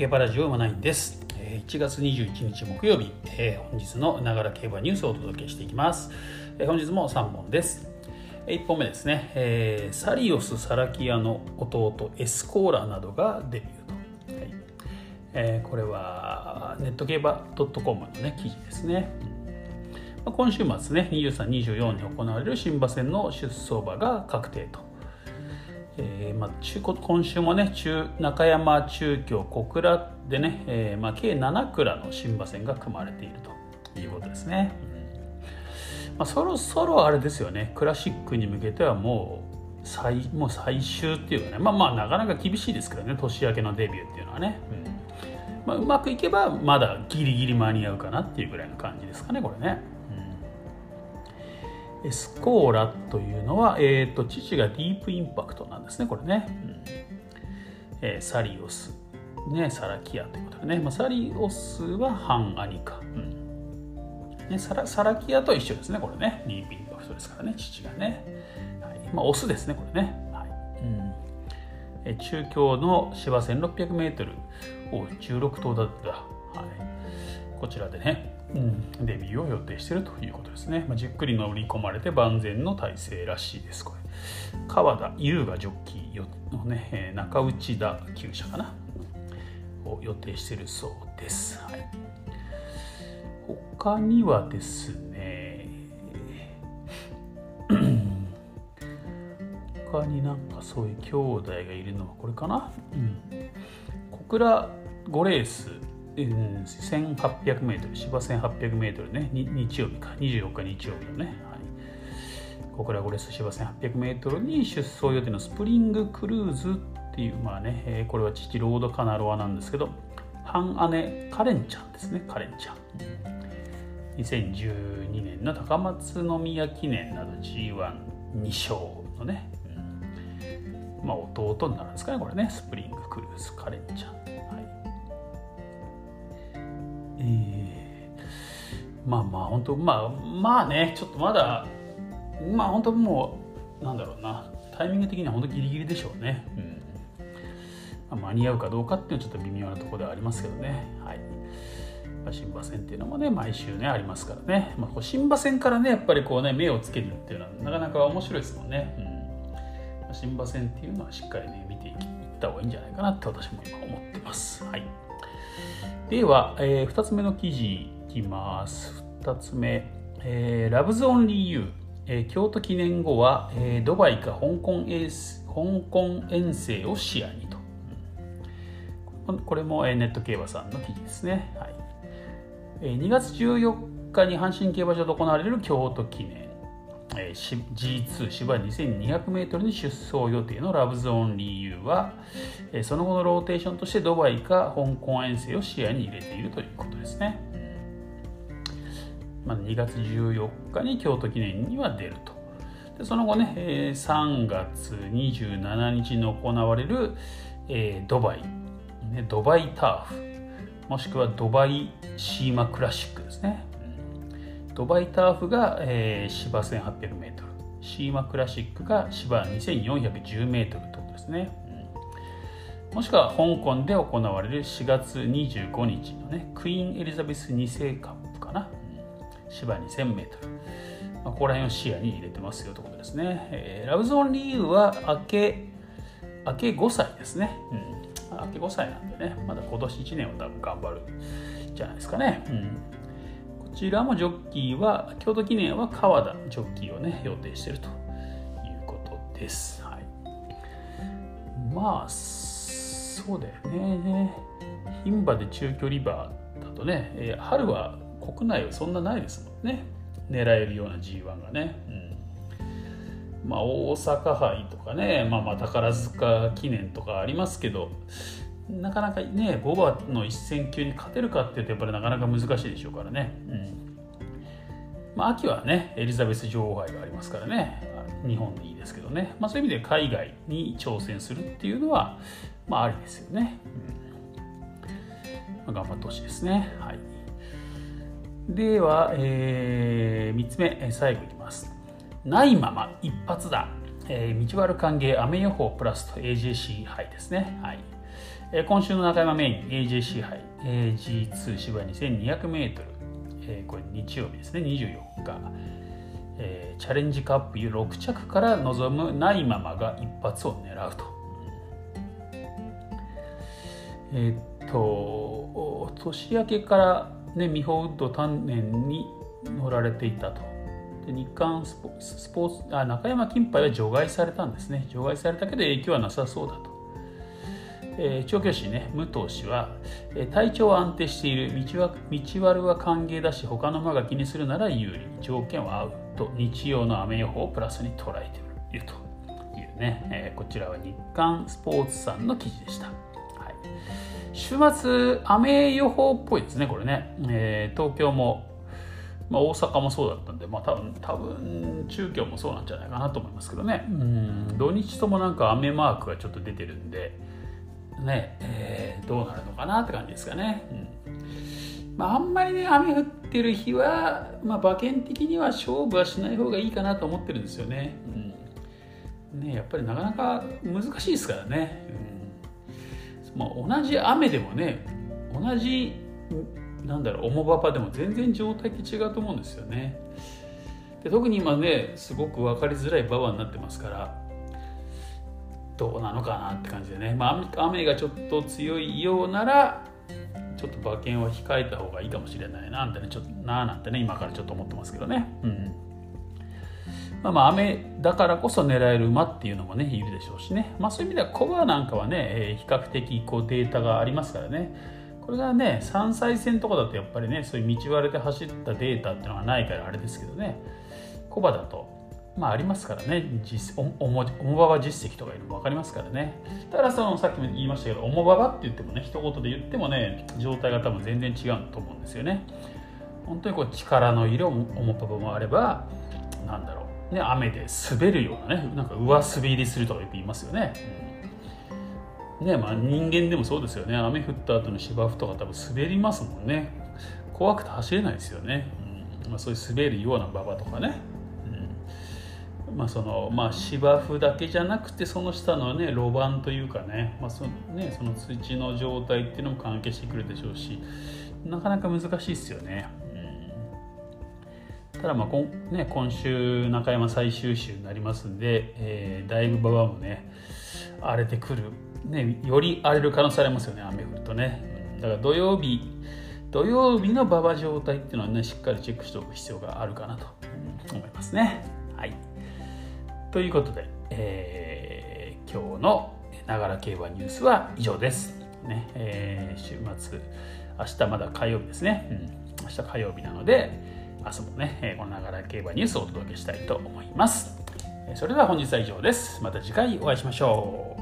競馬ラジオ馬ナインです。1月21日木曜日、えー、本日のながら競馬ニュースをお届けしていきます、えー、本日も3本です。1本目ですね、えー、サリオス・サラキアの弟エスコーラなどがデビューと、はい。えー、これはネット競馬 .com の、ね、記事ですね、まあ、今週末ね23、24に行われる新馬戦の出走馬が確定と。えーまあ、中今週もね中中山中京小倉でね、えーまあ、計7蔵の新馬戦が組まれているということですね、まあ、そろそろあれですよね。クラシックに向けてはもう最もう最終っていうかね。まあまあなかなか厳しいですけどね。年明けのデビューっていうのはね、うん。まあ、うまくいけばまだギリギリ間に合うかなっていうぐらいの感じですかねこれね。エスコーラというのは、えーと、父がディープインパクトなんですねこれね、うん。えー、サリオス、ね、サラキアということでね、まあ、サリオスは半兄か、うん。ね、サラサラキアと一緒ですねこれね。ディープインパクトですからね父がね、はい。まあ、オスですねこれね、はい。うん。え中京の芝 1600m を16頭立てた、はい、こちらでねうん、デビューを予定しているということですね、まあ、じっくり乗り込まれて万全の体制らしいです。これ川田優雅ジョッキーのね中内田厩舎かな？を予定しているそうです、はい、他にはですね 他になんかそういう兄弟がいるのはこれかな、うん、小倉5レース 1800m 芝 1800m ね。日曜日か。24日日曜日のね、はい、小倉ゴレス芝 1800m に出走予定のスプリングクルーズっていうまあね、え、これは父ロードカナロアなんですけど半姉カレンちゃんですね。カレンちゃん2012年の高松宮記念など G12 勝のね、うん、まあ弟になるんですかねこれね。スプリングクルーズカレンちゃんえー、まあまあ本当まあまあねちょっとまだまあ本当もうなんだろうなタイミング的には本当ギリギリでしょうね、うん。まあ、間に合うかどうかっていうのはちょっと微妙なところではありますけどね。はい。新馬戦っていうのもね毎週ねありますからね、まあ、新馬戦からねやっぱりこうね目をつけるっていうのはなかなか面白いですもんね、うん、新馬戦っていうのはしっかりね見ていった方がいいんじゃないかなって私も今思ってます。はいでは、えー、2つ目の記事いきます。2つ目、えー、ラブズオンリーユー、えー、京都記念後は、えー、ドバイか香港エース香港遠征を視野にと。これも、えー、ネット競馬さんの記事ですね。はいえー、2月14日に阪神競馬場で行われる京都記念。えー、G2 芝 2200m に出走予定のラブゾーンリーユーは、えー、その後のローテーションとしてドバイか香港遠征を視野に入れているということですね。まあ、2月14日に京都記念には出ると。でその後ね、えー、3月27日に行われる、えー、ドバイ、ね、ドバイターフもしくはドバイシーマクラシックですね。ドバイターフが、えー、芝 1800m シーマクラシックが芝 2410m ってことですね、うん、もしくは香港で行われる4月25日のねクイーンエリザベス2世カップかな、うん、芝 2000m まあ、ここら辺を視野に入れてますよということですね、えー、ラブゾーンリーウは明け明け5歳ですね、うん、明け5歳なんでね。まだ今年1年は多分頑張るじゃないですかね、うん。こちらもジョッキーは京都記念は川田ジョッキーをね予定しているということです、はい、まあそうだよね。牝馬で中距離馬だとね、え、春は国内はそんなないですもんね。狙えるような G1 がね、うん、まあ大阪杯とかね、まあ、まあ宝塚記念とかありますけどなかなかね5番の一戦級に勝てるかっていうとやっぱりなかなか難しいでしょうからね、うん。まあ、秋はねエリザベス女王杯がありますからね。日本でいいですけどね、まあ、そういう意味で海外に挑戦するっていうのはまあありですよね、うん。まあ、頑張ってほしいですね。はい。では、えー、3つ目最後いきます。ないまま一発だ、えー、道悪歓迎雨予報プラスと AJC 杯ですね。はい。え、今週の中山メイン AJC 杯 AG2 芝 2200m、え、これ日曜日ですね24日、え、チャレンジカップ6着から臨むないままが一発を狙うと。え、っと年明けからねミホウッド丹念に乗られていたと。で日韓スポスポーツあ中山金杯は除外されたんですね除外されたけど影響はなさそうだと。えー、調教師ね武藤氏は、えー、体調は安定している道は道悪は歓迎だし他の馬が気にするなら有利条件は合うと日曜の雨予報をプラスに捉えている。というね、えー、こちらは日刊スポーツさんの記事でした、はい、週末雨予報っぽいですねこれね、え東京もまあ、大阪もそうだったんで、まあ、多分多分中京もそうなんじゃないかなと思いますけどね。うん土日ともなんか雨マークがちょっと出てるんでね、えー、どうなるのかなって感じですかね。うんまあ、あんまりね、雨降ってる日は、まあ、馬券的には勝負はしない方がいいかなと思ってるんですよね。うん、ねやっぱりなかなか難しいですからね。うんまあ、同じ雨でもね、同じ、なんだろう、重馬場でも全然状態って違うと思うんですよね。で特に今ね、すごく分かりづらい馬場になってますから、どうなのかなって感じでね、まあ、雨がちょっと強いようならちょっと馬券は控えた方がいいかもしれないななんてねちょっとななんてね今からちょっと思ってますけどね。うん。まあまあ雨だからこそ狙える馬っていうのもねいるでしょうしね。まあそういう意味ではコバなんかはね、えー、比較的こうデータがありますからね。これがね3歳戦とかだとやっぱりねそういう道割れで走ったデータっていうのがないからあれですけどね。コバだとまあありますからね。実重馬場実績とかいうのも分かりますからね。ただそのさっきも言いましたけど重馬場って言ってもね一言で言ってもね状態が多分全然違うと思うんですよね。本当にこう力のいる重馬場もあればなんだろう。ね雨で滑るようなねなんか上滑りするとかよく言いますよね、うん。ねまあ、人間でもそうですよね。雨降った後の芝生とか多分滑りますもんね。怖くて走れないですよね、うん。まあ、そういう滑るような馬場とかね。まあそのまあ、芝生だけじゃなくてその下のね路盤というかね,、まあそねその土の状態っていうのも関係してくるでしょうしなかなか難しいですよね。ただまあこ、ね、今週中山最終週になりますんで、えー、だいぶ馬場もね荒れてくる、ね、より荒れる可能性ありますよね雨降るとね。だから土曜日土曜日の馬場状態っていうのはねしっかりチェックしておく必要があるかなと思いますね。はいということで、えー、今日のながら競馬ニュースは以上です。ねえー、週末、明日まだ火曜日ですね。うん、明日火曜日なので、明日もね、このながら競馬ニュースをお届けしたいと思います。それでは本日は以上です。また次回お会いしましょう。